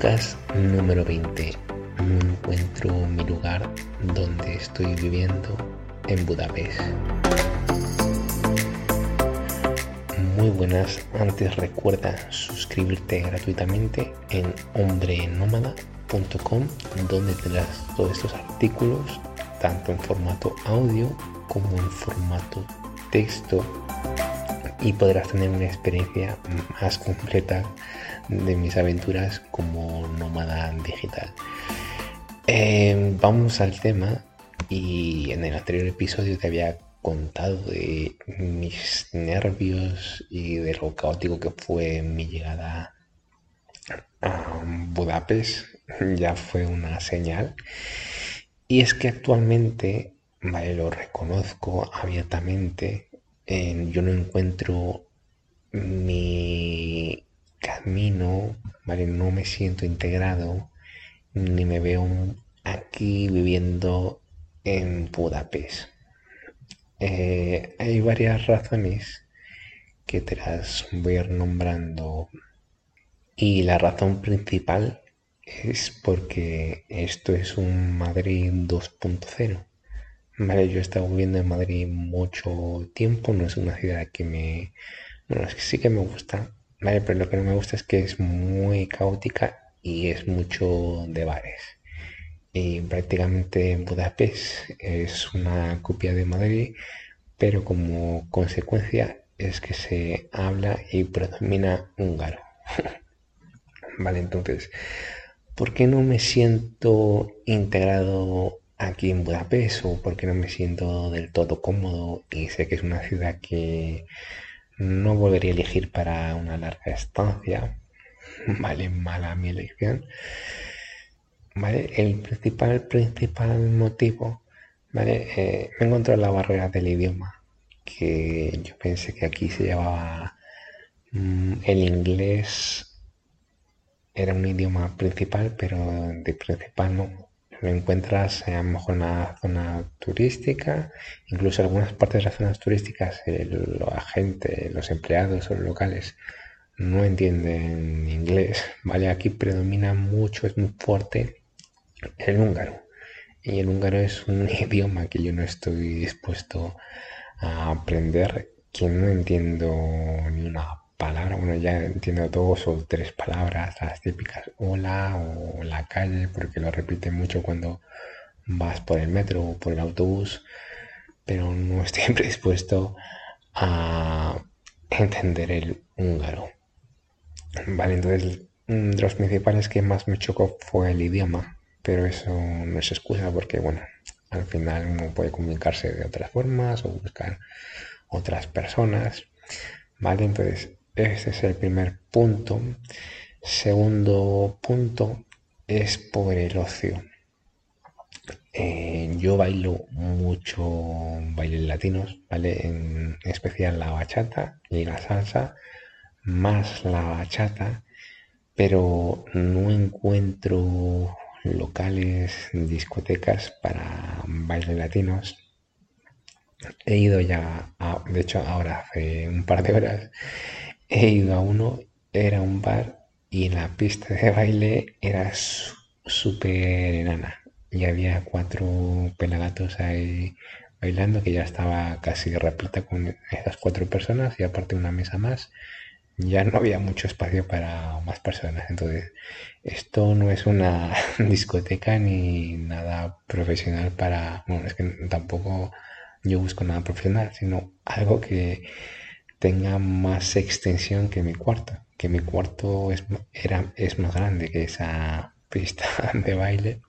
Podcast número 20. No encuentro mi lugar donde estoy viviendo en Budapest. Muy buenas, antes recuerda suscribirte gratuitamente en hombrenómada.com donde tendrás todos estos artículos tanto en formato audio como en formato texto y podrás tener una experiencia más completa de mis aventuras como nómada digital. Eh, vamos al tema y en el anterior episodio te había contado de mis nervios y de lo caótico que fue mi llegada a Budapest. Ya fue una señal. Y es que actualmente, vale, lo reconozco abiertamente, yo no encuentro mi camino, ¿vale? No me siento integrado, ni me veo aquí viviendo en Budapest. Eh, hay varias razones que te las voy a ir nombrando y la razón principal es porque esto es un Madrid 2.0. Vale, yo he estado viviendo en Madrid mucho tiempo, no es una ciudad que me... Bueno, es que sí que me gusta, vale, pero lo que no me gusta es que es muy caótica y es mucho de bares. Y prácticamente Budapest es una copia de Madrid, pero como consecuencia es que se habla y predomina húngaro. vale, entonces, ¿por qué no me siento integrado aquí en Budapest o porque no me siento del todo cómodo y sé que es una ciudad que no volvería a elegir para una larga estancia. Vale, mala mi elección. Vale, el principal, principal motivo, vale, eh, me encontré la barrera del idioma, que yo pensé que aquí se llevaba mm, el inglés era un idioma principal, pero de principal no lo encuentras a lo mejor en una zona turística, incluso en algunas partes de las zonas turísticas la gente, los empleados o los locales no entienden inglés, ¿vale? Aquí predomina mucho, es muy fuerte el húngaro. Y el húngaro es un idioma que yo no estoy dispuesto a aprender, que no entiendo ni una palabra, bueno, ya entiendo dos o tres palabras, las típicas hola o la calle, porque lo repite mucho cuando vas por el metro o por el autobús, pero no estoy predispuesto a entender el húngaro. Vale, entonces de los principales que más me chocó fue el idioma, pero eso no es excusa porque, bueno, al final uno puede comunicarse de otras formas o buscar otras personas. Vale, entonces ese es el primer punto. Segundo punto es por el ocio. Eh, yo bailo mucho bailes latinos, ¿vale? En especial la bachata y la salsa, más la bachata, pero no encuentro locales, discotecas para bailes latinos. He ido ya, de hecho ahora hace un par de horas, he ido a uno, era un bar y la pista de baile era súper enana. Y había cuatro pelagatos ahí bailando que ya estaba casi repleta con esas cuatro personas y aparte una mesa más ya no había mucho espacio para más personas entonces esto no es una discoteca ni nada profesional para bueno es que tampoco yo busco nada profesional sino algo que tenga más extensión que mi cuarto, que mi cuarto es, era, es más grande que esa pista de baile.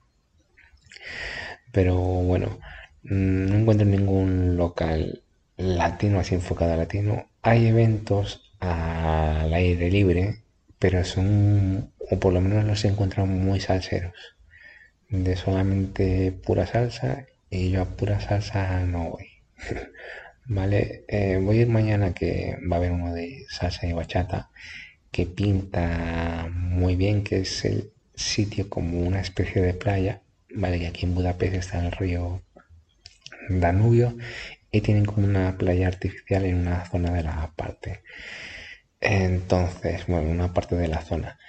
Pero bueno, no encuentro ningún local latino así enfocado latino. Hay eventos al aire libre, pero son, o por lo menos los he muy salseros. De solamente pura salsa, y yo a pura salsa no voy. Vale, eh, voy a ir mañana que va a haber uno de salsa y bachata que pinta muy bien, que es el sitio como una especie de playa, vale, que aquí en Budapest está el río Danubio y tienen como una playa artificial en una zona de la parte. Entonces, bueno, una parte de la zona.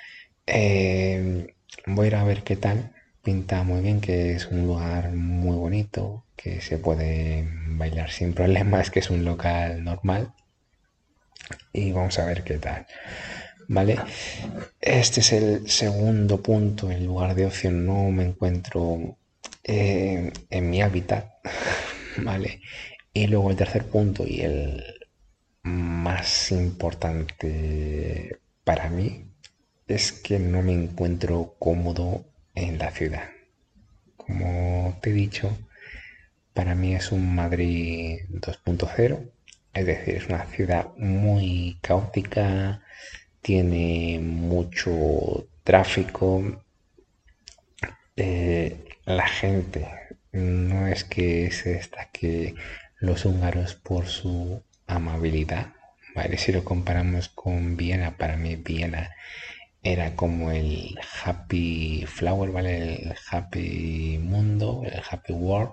Eh, voy a ir a ver qué tal. Pinta muy bien, que es un lugar muy bonito, que se puede bailar sin problemas, que es un local normal. Y vamos a ver qué tal. ¿Vale? Este es el segundo punto. En lugar de ocio no me encuentro eh, en mi hábitat. ¿Vale? Y luego el tercer punto y el más importante para mí es que no me encuentro cómodo en la ciudad. Como te he dicho, para mí es un Madrid 2.0, es decir, es una ciudad muy caótica, tiene mucho tráfico, eh, la gente no es que se destaque los húngaros por su amabilidad, ¿vale? Si lo comparamos con Viena, para mí Viena era como el happy flower, ¿vale? El happy mundo, el happy world.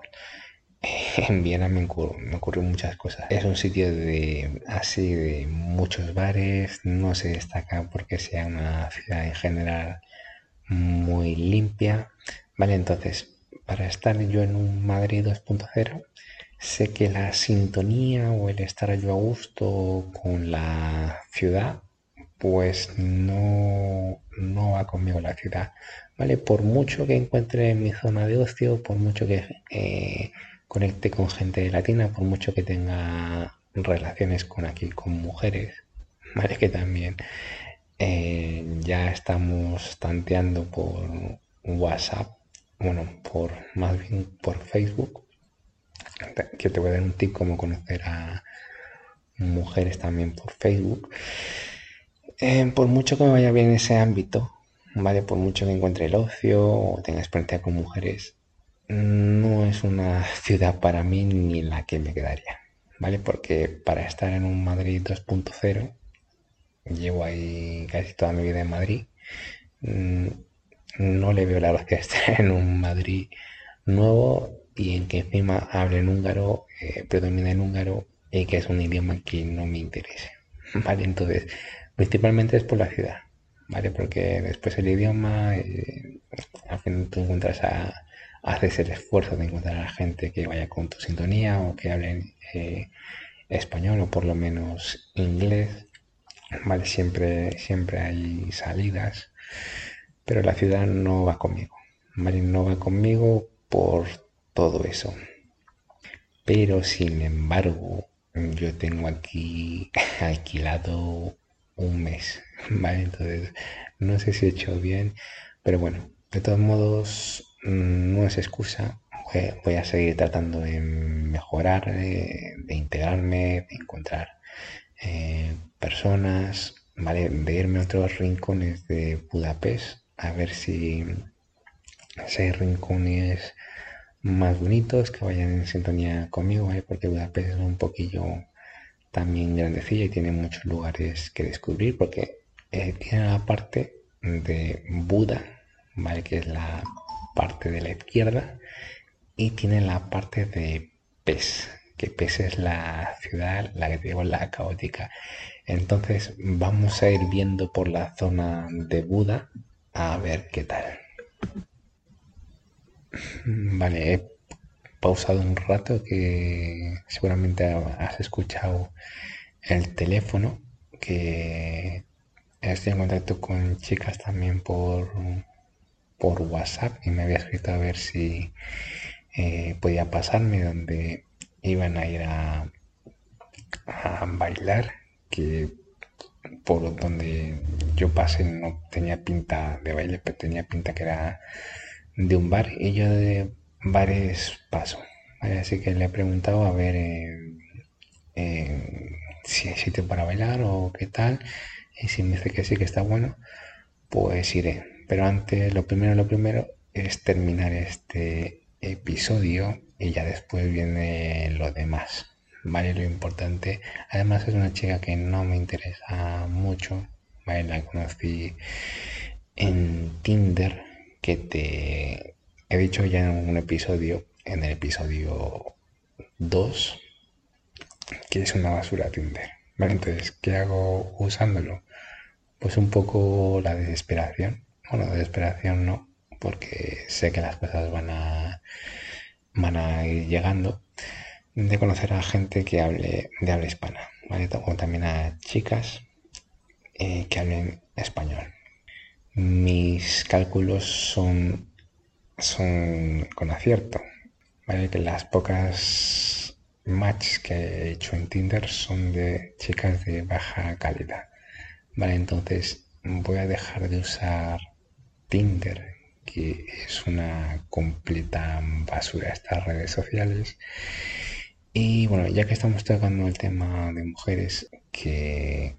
En Viena me, ocurrió muchas cosas. Es un sitio de así de muchos bares, no se destaca porque sea una ciudad en general muy limpia, ¿vale? Entonces, para estar yo en un Madrid 2.0, sé que la sintonía o el estar yo a gusto con la ciudad pues no, no va conmigo la ciudad, ¿vale? Por mucho que encuentre en mi zona de ocio, por mucho que eh, conecte con gente latina, por mucho que tenga relaciones con aquí, con mujeres, ¿vale? Que también eh, ya estamos tanteando por WhatsApp, bueno, por más bien por Facebook, que te voy a dar un tip como conocer a mujeres también por Facebook. Eh, por mucho que me vaya bien en ese ámbito, ¿vale? Por mucho que encuentre el ocio o tenga experiencia con mujeres, no es una ciudad para mí ni la que me quedaría, ¿vale? Porque para estar en un Madrid 2.0, llevo ahí casi toda mi vida en Madrid, mm, no le veo la gracia estar en un Madrid nuevo y en que encima hablen húngaro, eh, predomina en húngaro y que es un idioma que no me interesa, ¿vale? Entonces, Principalmente es por la ciudad, ¿vale? Porque después el idioma, eh, al fin tú encuentras a, haces el esfuerzo de encontrar a gente que vaya con tu sintonía o que hablen eh, español o por lo menos inglés, ¿vale? Siempre, siempre hay salidas, pero la ciudad no va conmigo, ¿vale? No va conmigo por todo eso. Pero sin embargo, yo tengo aquí alquilado un mes, ¿vale? Entonces, no sé si he hecho bien, pero bueno, de todos modos, mm, no es excusa. Voy a seguir tratando de mejorar, de, integrarme, de encontrar eh, personas, ¿vale? De irme a otros rincones de Budapest, a ver si, hay rincones más bonitos que vayan en sintonía conmigo. Porque Budapest es un poquillo también grandecilla y tiene muchos lugares que descubrir porque eh, tiene la parte de Buda, ¿vale? que es la parte de la izquierda, y tiene la parte de Pes, que Pes es la ciudad, la que digo, la caótica. Entonces vamos a ir viendo por la zona de Buda a ver qué tal. Vale, pausado un rato que seguramente has escuchado el teléfono, que estoy en contacto con chicas también por, por WhatsApp y me había escrito a ver si eh, podía pasarme donde iban a ir a, a bailar, que por donde yo pasé no tenía pinta de baile, pero tenía pinta que era de un bar. Y yo de varios pasos. Así que le he preguntado a ver si hay sitio para bailar o qué tal. Y si me dice que sí, que está bueno, pues iré. Pero antes, lo primero, lo primero es terminar este episodio y ya después viene lo demás. Vale, lo importante. Además es una chica que no me interesa mucho. Vale, la conocí en Tinder que te He dicho ya en un episodio, en el episodio 2, que es una basura Tinder. Entonces, ¿qué hago usándolo? pues un poco la desesperación. Bueno, desesperación no, porque sé que las cosas van a, van a ir llegando, de conocer a gente que hable de habla hispana, ¿vale? O también a chicas eh, que hablen español. Mis cálculos son, son con acierto, ¿vale? Que las pocas matches que he hecho en Tinder son de chicas de baja calidad. Vale, entonces voy a dejar de usar Tinder, que es una completa basura estas redes sociales. Y bueno, ya que estamos tocando el tema de mujeres, que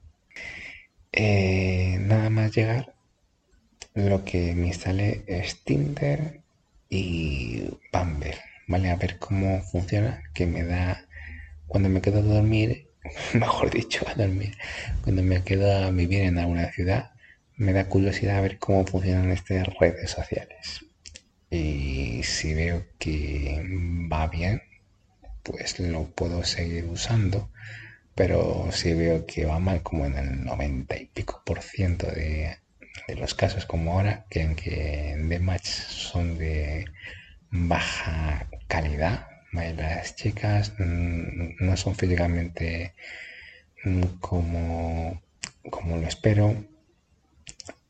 eh, nada más llegar, lo que me instalé es Tinder y Bumble, ¿vale? A ver cómo funciona, que me da, cuando me quedo a dormir, mejor dicho, a dormir, cuando me quedo a vivir en alguna ciudad, me da curiosidad a ver cómo funcionan estas redes sociales. Y si veo que va bien, pues lo puedo seguir usando. Pero si veo que va mal, como en el 90 y pico por ciento de, los casos, como ahora, que en que de match son de baja calidad, las chicas mm, no son físicamente mm, como, como lo espero,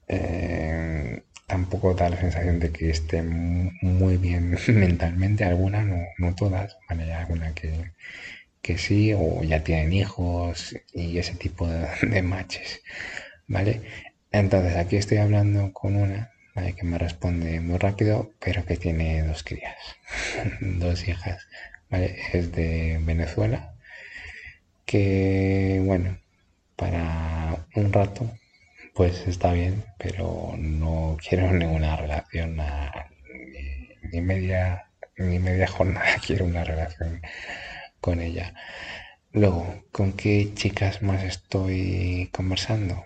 eh, tampoco da la sensación de que esté muy bien mentalmente, algunas, no, todas, ¿vale? Hay que, que, sí, o ya tienen hijos y ese tipo de, matches, ¿vale? Entonces aquí estoy hablando con una. Que me responde muy rápido, pero que tiene dos crías, dos hijas. Es de Venezuela, que, bueno, para un rato pues está bien, pero no quiero ninguna relación ni, media ni media jornada quiero una relación con ella. Luego, ¿con qué chicas más estoy conversando?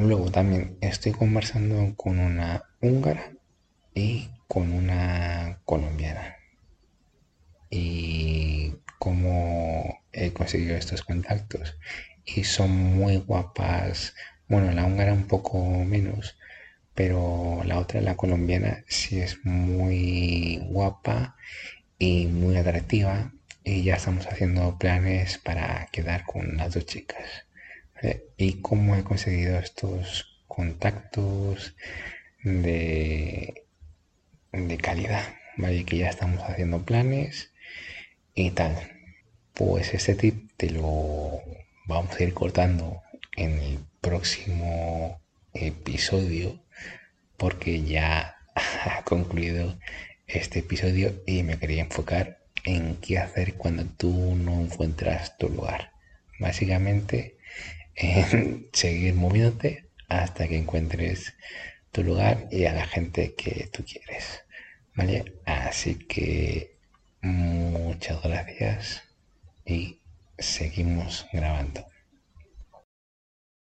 Luego también estoy conversando con una húngara y con una colombiana. Y cómo he conseguido estos contactos. Y son muy guapas, bueno, la húngara un poco menos, pero la otra, la colombiana, sí es muy guapa y muy atractiva. Y ya estamos haciendo planes para quedar con las dos chicas. ¿Y cómo he conseguido estos contactos de, de calidad? ¿Vale? Que ya estamos haciendo planes y tal. Pues este tip te lo vamos a ir cortando en el próximo episodio porque ya ha concluido este episodio y me quería enfocar en qué hacer cuando tú no encuentras tu lugar. Básicamente, en seguir moviéndote hasta que encuentres tu lugar y a la gente que tú quieres. ¿Vale? Así que muchas gracias y seguimos grabando.